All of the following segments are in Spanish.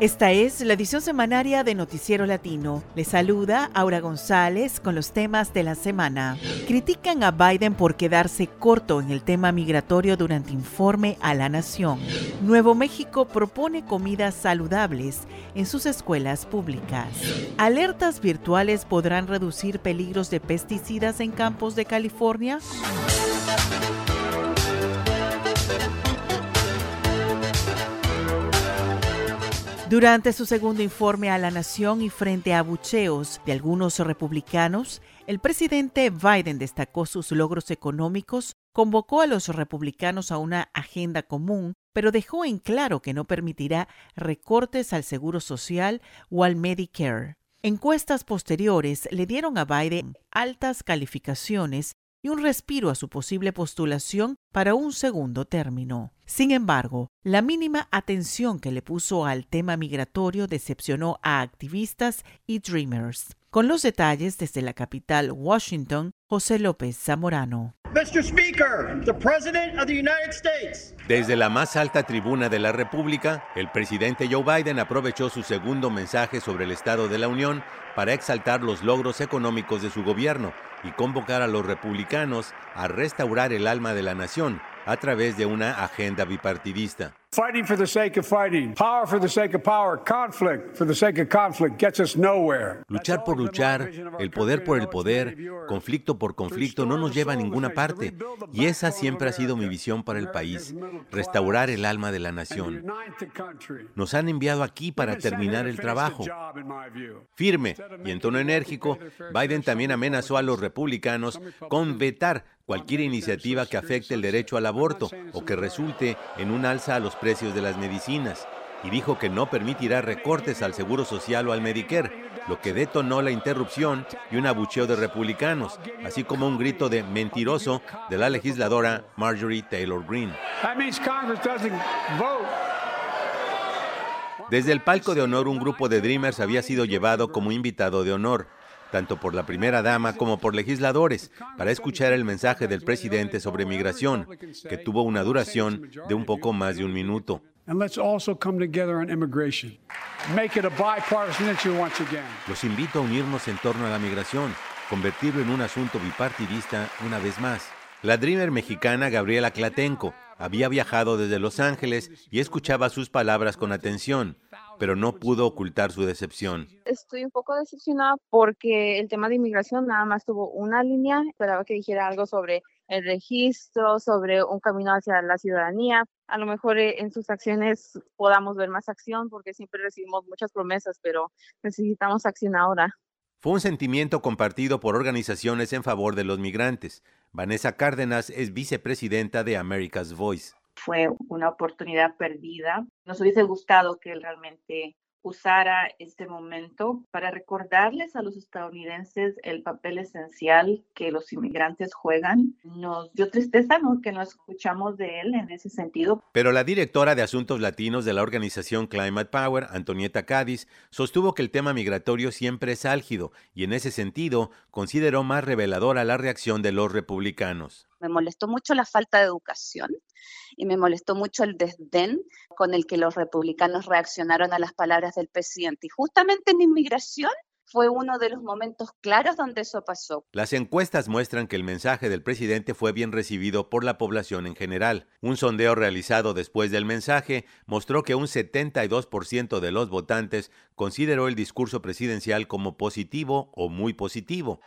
Esta es la edición semanaria de Noticiero Latino. Le saluda Aura González con los temas de la semana. Critican a Biden por quedarse corto en el tema migratorio durante informe a la nación. Nuevo México propone comidas saludables en sus escuelas públicas. Alertas virtuales podrán reducir peligros de pesticidas en campos de California. Durante su segundo informe a la nación y frente a abucheos de algunos republicanos, el presidente Biden destacó sus logros económicos, convocó a los republicanos a una agenda común, pero dejó en claro que no permitirá recortes al Seguro Social o al Medicare. Encuestas posteriores le dieron a Biden altas calificaciones y un respiro a su posible postulación para un segundo término. Sin embargo, la mínima atención que le puso al tema migratorio decepcionó a activistas y dreamers. Con los detalles desde la capital, Washington, José López Zamorano. Desde la más alta tribuna de la República, el presidente Joe Biden aprovechó su segundo mensaje sobre el Estado de la Unión para exaltar los logros económicos de su gobierno y convocar a los republicanos a restaurar el alma de la nación a través de una agenda bipartidista. Fighting for the sake of fighting, power for the sake of power, conflict for the sake of conflict gets us nowhere. Luchar por luchar, el poder por el poder, conflicto por conflicto no nos lleva a ninguna parte. Y esa siempre ha sido mi visión para el país, restaurar el alma de la nación. Nos han enviado aquí para terminar el trabajo. Firme y en tono enérgico, Biden también amenazó a los republicanos con vetar cualquier iniciativa que afecte el derecho al aborto o que resulte en un alza a los precios de las medicinas. Y dijo que no permitirá recortes al Seguro Social o al Medicare, lo que detonó la interrupción y un abucheo de republicanos, así como un grito de mentiroso de la legisladora Marjorie Taylor Greene. Desde el palco de honor un grupo de Dreamers había sido llevado como invitado de honor tanto por la primera dama como por legisladores, para escuchar el mensaje del presidente sobre migración, que tuvo una duración de un poco más de un minuto. Los invito a unirnos en torno a la migración, convertirlo en un asunto bipartidista una vez más. La Dreamer mexicana Gabriela Clatenco había viajado desde Los Ángeles y escuchaba sus palabras con atención pero no pudo ocultar su decepción. Estoy un poco decepcionada porque el tema de inmigración nada más tuvo una línea. Esperaba que dijera algo sobre el registro, sobre un camino hacia la ciudadanía. A lo mejor eh, en sus acciones podamos ver más acción porque siempre recibimos muchas promesas, pero necesitamos acción ahora. Fue un sentimiento compartido por organizaciones en favor de los migrantes. Vanessa Cárdenas es vicepresidenta de America's Voice fue una oportunidad perdida. Nos hubiese gustado que él realmente usara este momento para recordarles a los estadounidenses el papel esencial que los inmigrantes juegan. Nos dio tristeza que no escuchamos de él en ese sentido. Pero la directora de Asuntos Latinos de la organización Climate Power, Antonieta Cádiz, sostuvo que el tema migratorio siempre es álgido y en ese sentido consideró más reveladora la reacción de los republicanos. Me molestó mucho la falta de educación y me molestó mucho el desdén con el que los republicanos reaccionaron a las palabras del presidente. Y justamente en inmigración fue uno de los momentos claros donde eso pasó. Las encuestas muestran que el mensaje del presidente fue bien recibido por la población en general. Un sondeo realizado después del mensaje mostró que un 72% de los votantes consideró el discurso presidencial como positivo o muy positivo.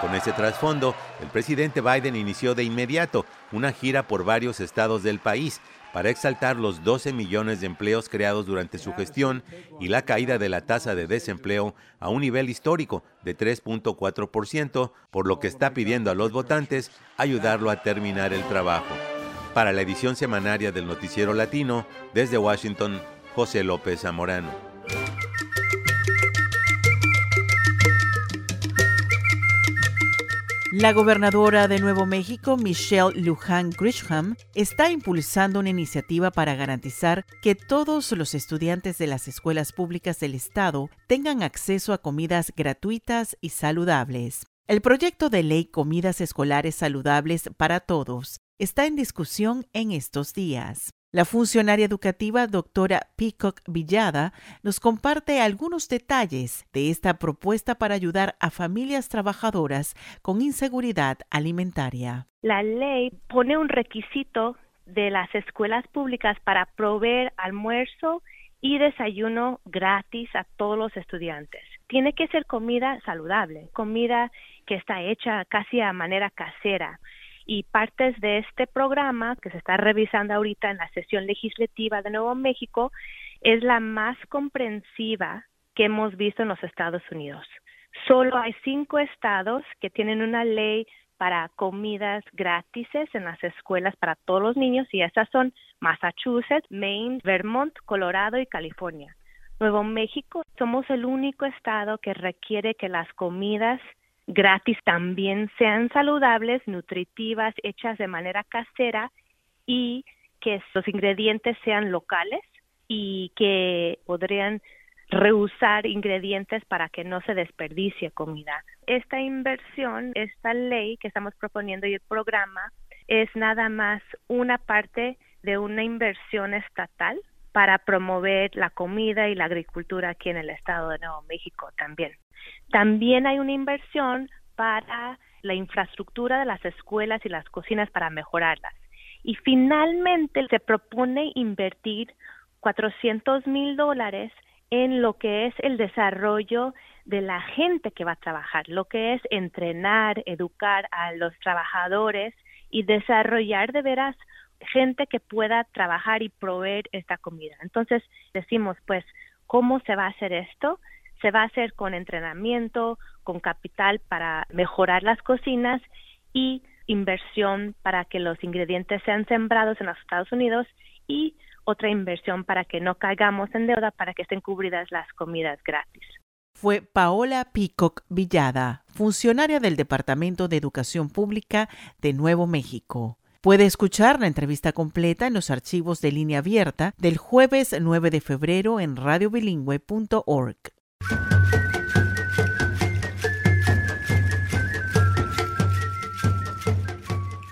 Con ese trasfondo, el presidente Biden inició de inmediato una gira por varios estados del país para exaltar los 12 millones de empleos creados durante su gestión y la caída de la tasa de desempleo a un nivel histórico de 3.4%, por lo que está pidiendo a los votantes ayudarlo a terminar el trabajo. Para la edición semanaria del Noticiero Latino, desde Washington, José López Zamorano. La gobernadora de Nuevo México, Michelle Lujan Grisham, está impulsando una iniciativa para garantizar que todos los estudiantes de las escuelas públicas del Estado tengan acceso a comidas gratuitas y saludables. El proyecto de ley Comidas Escolares Saludables para Todos está en discusión en estos días. La funcionaria educativa doctora Peacock Villada nos comparte algunos detalles de esta propuesta para ayudar a familias trabajadoras con inseguridad alimentaria. La ley pone un requisito de las escuelas públicas para proveer almuerzo y desayuno gratis a todos los estudiantes. Tiene que ser comida saludable, comida que está hecha casi a manera casera. Y partes de este programa que se está revisando ahorita en la sesión legislativa de Nuevo México es la más comprensiva que hemos visto en los Estados Unidos. Solo hay cinco estados que tienen una ley para comidas gratis en las escuelas para todos los niños y esas son Massachusetts, Maine, Vermont, Colorado y California. Nuevo México somos el único estado que requiere que las comidas gratis también sean saludables, nutritivas, hechas de manera casera y que los ingredientes sean locales y que podrían reusar ingredientes para que no se desperdicie comida. Esta inversión, esta ley que estamos proponiendo y el programa es nada más una parte de una inversión estatal para promover la comida y la agricultura aquí en el estado de Nuevo México también. También hay una inversión para la infraestructura de las escuelas y las cocinas para mejorarlas. Y finalmente se propone invertir 400 mil dólares en lo que es el desarrollo de la gente que va a trabajar, lo que es entrenar, educar a los trabajadores y desarrollar de veras gente que pueda trabajar y proveer esta comida. Entonces decimos, pues, ¿cómo se va a hacer esto? Se va a hacer con entrenamiento, con capital para mejorar las cocinas y inversión para que los ingredientes sean sembrados en los Estados Unidos y otra inversión para que no caigamos en deuda para que estén cubridas las comidas gratis. Fue Paola Peacock Villada, funcionaria del Departamento de Educación Pública de Nuevo México. Puede escuchar la entrevista completa en los archivos de línea abierta del jueves 9 de febrero en radiobilingüe.org.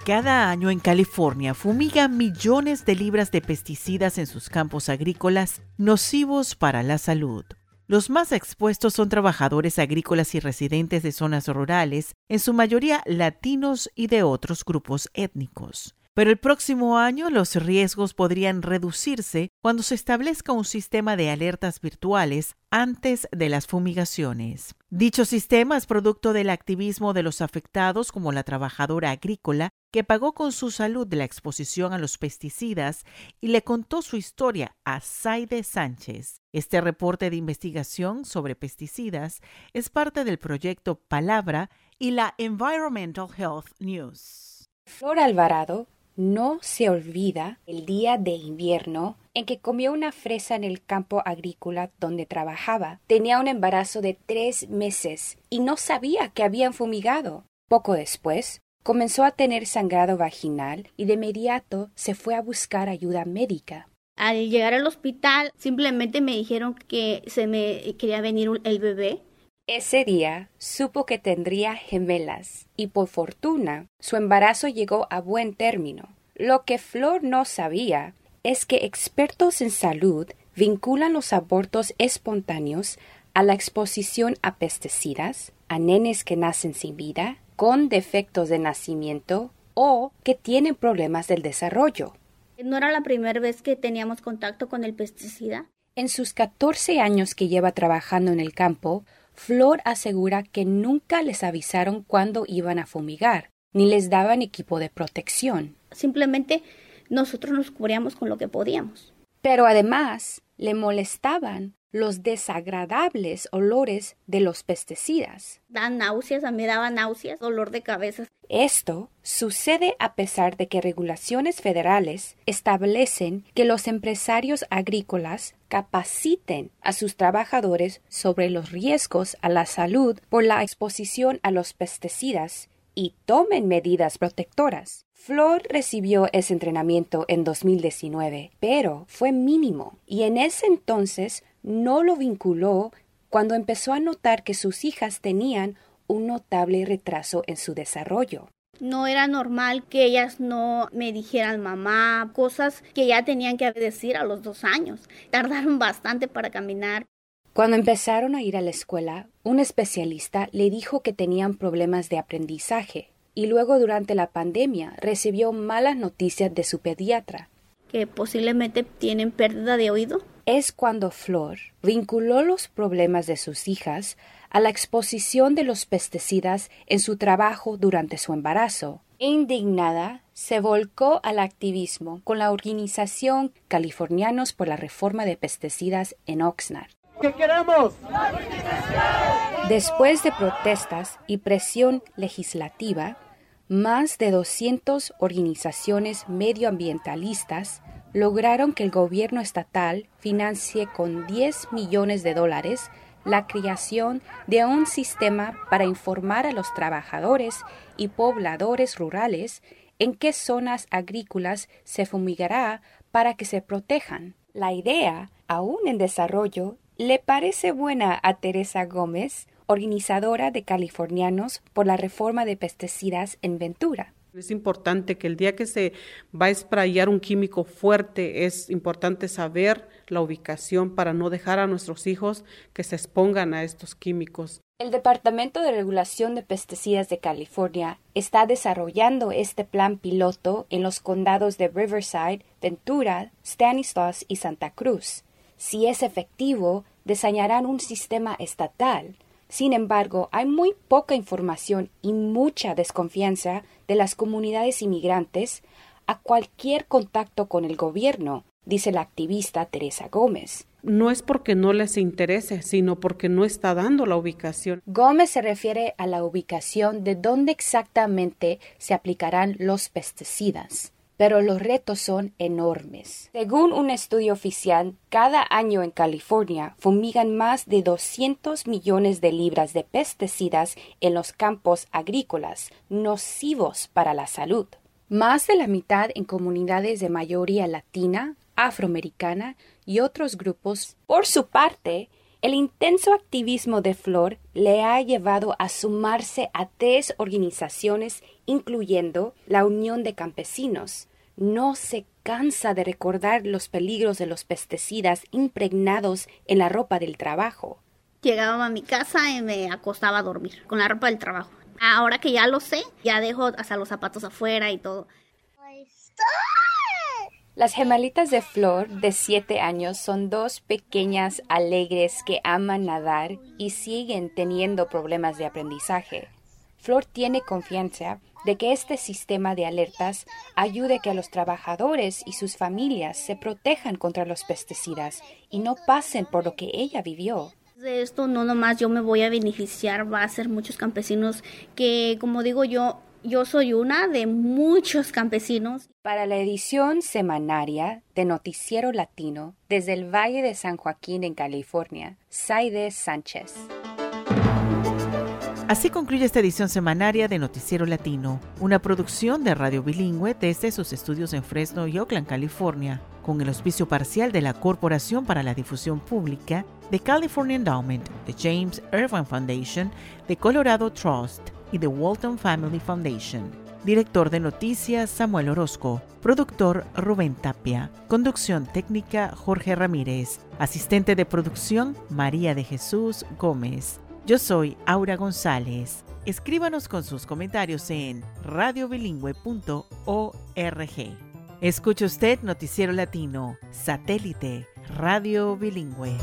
Cada año en California fumigan millones de libras de pesticidas en sus campos agrícolas nocivos para la salud. Los más expuestos son trabajadores agrícolas y residentes de zonas rurales, en su mayoría latinos y de otros grupos étnicos. Pero el próximo año los riesgos podrían reducirse cuando se establezca un sistema de alertas virtuales antes de las fumigaciones. Dicho sistema es producto del activismo de los afectados como la trabajadora agrícola que pagó con su salud la exposición a los pesticidas y le contó su historia a Saide Sánchez. Este reporte de investigación sobre pesticidas es parte del proyecto Palabra y la Environmental Health News. Flor Alvarado no se olvida el día de invierno en que comió una fresa en el campo agrícola donde trabajaba. Tenía un embarazo de tres meses y no sabía que habían fumigado. Poco después, comenzó a tener sangrado vaginal y de inmediato se fue a buscar ayuda médica. Al llegar al hospital, simplemente me dijeron que se me quería venir el bebé ese día supo que tendría gemelas y por fortuna su embarazo llegó a buen término. Lo que Flor no sabía es que expertos en salud vinculan los abortos espontáneos a la exposición a pesticidas, a nenes que nacen sin vida, con defectos de nacimiento o que tienen problemas del desarrollo. No era la primera vez que teníamos contacto con el pesticida. En sus 14 años que lleva trabajando en el campo, Flor asegura que nunca les avisaron cuándo iban a fumigar, ni les daban equipo de protección. Simplemente nosotros nos cubríamos con lo que podíamos. Pero además le molestaban los desagradables olores de los pesticidas. Dan náuseas, a mí me daba náuseas, dolor de cabeza. Esto sucede a pesar de que regulaciones federales establecen que los empresarios agrícolas capaciten a sus trabajadores sobre los riesgos a la salud por la exposición a los pesticidas y tomen medidas protectoras. Flor recibió ese entrenamiento en 2019, pero fue mínimo y en ese entonces no lo vinculó cuando empezó a notar que sus hijas tenían un notable retraso en su desarrollo. No era normal que ellas no me dijeran mamá, cosas que ya tenían que decir a los dos años. Tardaron bastante para caminar. Cuando empezaron a ir a la escuela, un especialista le dijo que tenían problemas de aprendizaje y luego durante la pandemia recibió malas noticias de su pediatra. Que posiblemente tienen pérdida de oído. Es cuando Flor vinculó los problemas de sus hijas a la exposición de los pesticidas en su trabajo durante su embarazo. Indignada, se volcó al activismo con la organización Californianos por la Reforma de Pesticidas en Oxnard. ¿Qué queremos? Después de protestas y presión legislativa, más de 200 organizaciones medioambientalistas lograron que el gobierno estatal financie con 10 millones de dólares la creación de un sistema para informar a los trabajadores y pobladores rurales en qué zonas agrícolas se fumigará para que se protejan. La idea, aún en desarrollo, le parece buena a Teresa Gómez, organizadora de Californianos por la reforma de pesticidas en Ventura. Es importante que el día que se va a esprayar un químico fuerte, es importante saber la ubicación para no dejar a nuestros hijos que se expongan a estos químicos. El Departamento de Regulación de Pesticidas de California está desarrollando este plan piloto en los condados de Riverside, Ventura, Stanislaus y Santa Cruz. Si es efectivo, diseñarán un sistema estatal sin embargo, hay muy poca información y mucha desconfianza de las comunidades inmigrantes a cualquier contacto con el gobierno, dice la activista Teresa Gómez. No es porque no les interese, sino porque no está dando la ubicación. Gómez se refiere a la ubicación de dónde exactamente se aplicarán los pesticidas pero los retos son enormes. Según un estudio oficial, cada año en California fumigan más de 200 millones de libras de pesticidas en los campos agrícolas, nocivos para la salud. Más de la mitad en comunidades de mayoría latina, afroamericana y otros grupos. Por su parte, el intenso activismo de Flor le ha llevado a sumarse a tres organizaciones, incluyendo la Unión de Campesinos. No se cansa de recordar los peligros de los pesticidas impregnados en la ropa del trabajo. Llegaba a mi casa y me acostaba a dormir con la ropa del trabajo. Ahora que ya lo sé, ya dejo hasta los zapatos afuera y todo. Las gemelitas de Flor, de 7 años, son dos pequeñas alegres que aman nadar y siguen teniendo problemas de aprendizaje. Flor tiene confianza de que este sistema de alertas ayude a que los trabajadores y sus familias se protejan contra los pesticidas y no pasen por lo que ella vivió. De esto no nomás yo me voy a beneficiar, va a ser muchos campesinos que, como digo yo, yo soy una de muchos campesinos. Para la edición semanaria de Noticiero Latino, desde el Valle de San Joaquín en California, Saide Sánchez. Así concluye esta edición semanaria de Noticiero Latino, una producción de Radio Bilingüe desde sus estudios en Fresno y Oakland, California, con el auspicio parcial de la Corporación para la Difusión Pública, de California Endowment, de James Irvine Foundation, de Colorado Trust, y The Walton Family Foundation. Director de noticias Samuel Orozco. Productor Rubén Tapia. Conducción técnica Jorge Ramírez. Asistente de producción María de Jesús Gómez. Yo soy Aura González. Escríbanos con sus comentarios en radiobilingüe.org. Escucha usted Noticiero Latino, satélite, radio bilingüe.